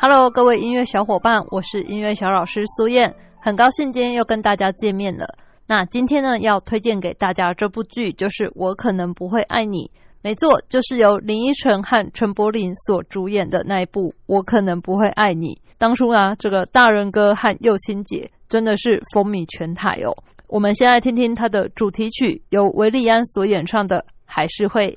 Hello，各位音乐小伙伴，我是音乐小老师苏燕，很高兴今天又跟大家见面了。那今天呢，要推荐给大家这部剧，就是《我可能不会爱你》。没错，就是由林依晨和陈柏霖所主演的那一部《我可能不会爱你》。当初呢，这个大人哥和佑清姐真的是风靡全台哦。我们先来听听它的主题曲，由维利安所演唱的《还是会》。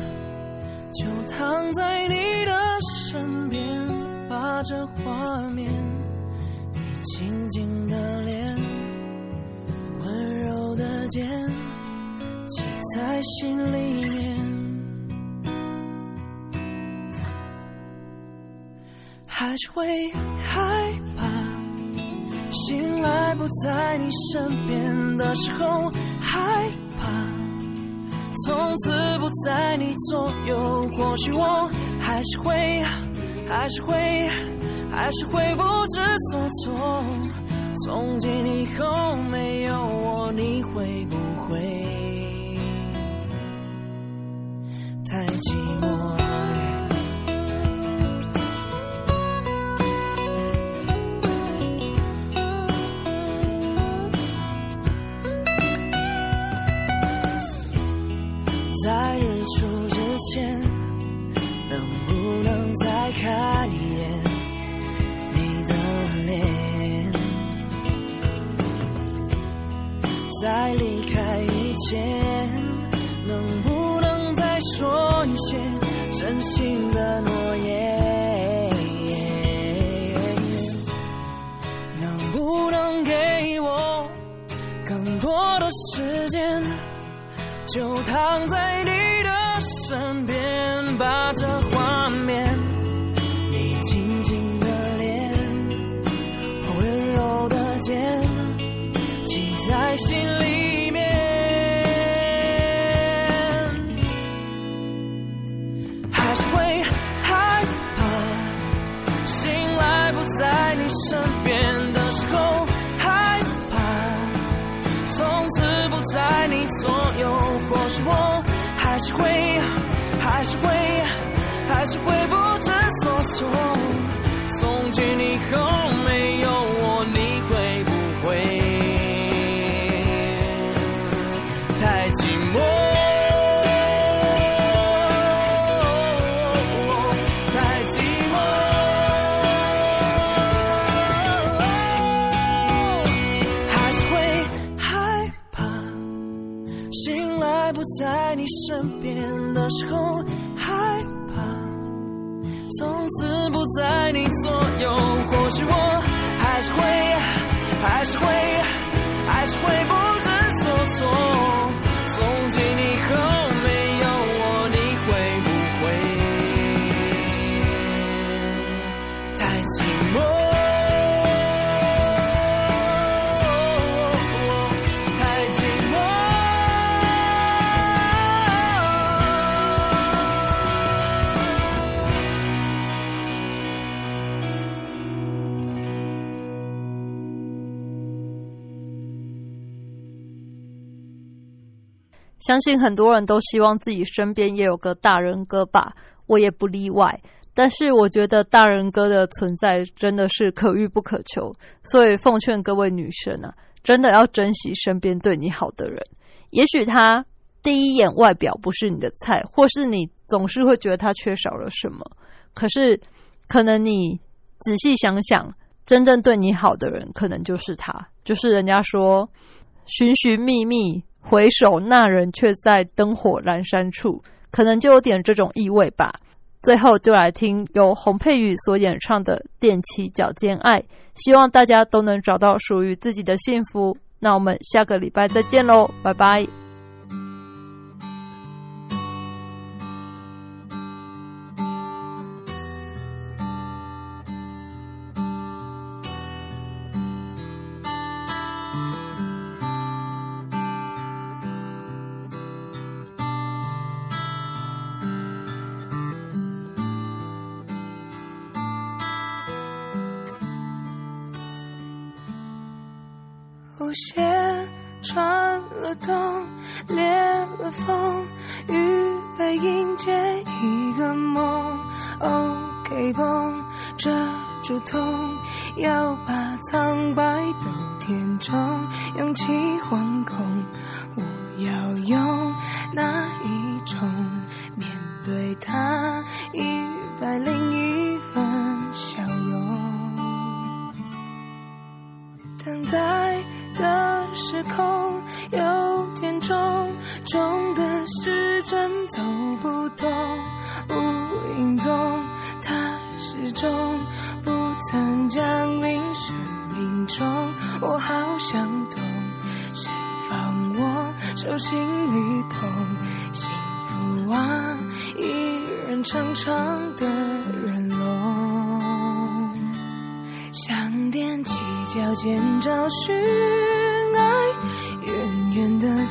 在你的。身边，把这画面，你静静的脸，温柔的肩，记在心里面。还是会害怕，醒来不在你身边的时候，还，从此不在你左右。或许我。还是会，还是会，还是会不知所措。从今以后没有我，你会不会太寂寞？在离开以前，能不能再说一些真心的诺言？能不能给我更多的时间？就躺在你的。身边，把这画在心里面。还是会害怕，醒来不在你身边的时候，害怕，从此不在你左右。或许我。还是会，还是会，还是会不知所措。从今以后在不在你。身边的时候害怕，从此不在你左右。或许我还是会，还是会，还是会不知所措。从今以后没有我，你会不会太寂寞？相信很多人都希望自己身边也有个大人哥吧。我也不例外。但是我觉得大人哥的存在真的是可遇不可求，所以奉劝各位女生啊，真的要珍惜身边对你好的人。也许他第一眼外表不是你的菜，或是你总是会觉得他缺少了什么，可是可能你仔细想想，真正对你好的人，可能就是他，就是人家说寻寻觅觅，回首那人却在灯火阑珊处，可能就有点这种意味吧。最后就来听由洪佩瑜所演唱的《踮起脚尖爱》，希望大家都能找到属于自己的幸福。那我们下个礼拜再见喽，拜拜。鞋穿了洞，裂了缝，预备迎接一个梦。OK 绷遮住痛，要把苍白都填充，勇气惶恐。我要用哪一种面对它？一百零一分时空有点重，重的时针走不动，无影踪，它始终不曾降临生命中。我好想懂，谁放我手心里捧？幸福啊，一人长长的人龙，想踮起脚尖找寻。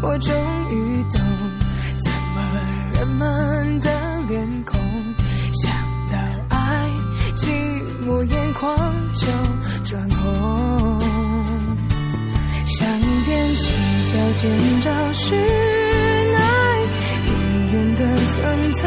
我终于懂，怎么人们的脸孔，想到爱，寂寞眼眶就转红。想踮起脚尖找寻爱，永远的存在。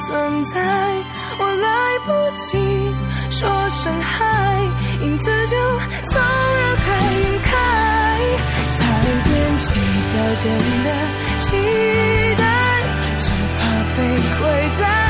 存在，我来不及说声嗨，影子就从人海晕开，才踮起脚尖的期待，只怕被亏待。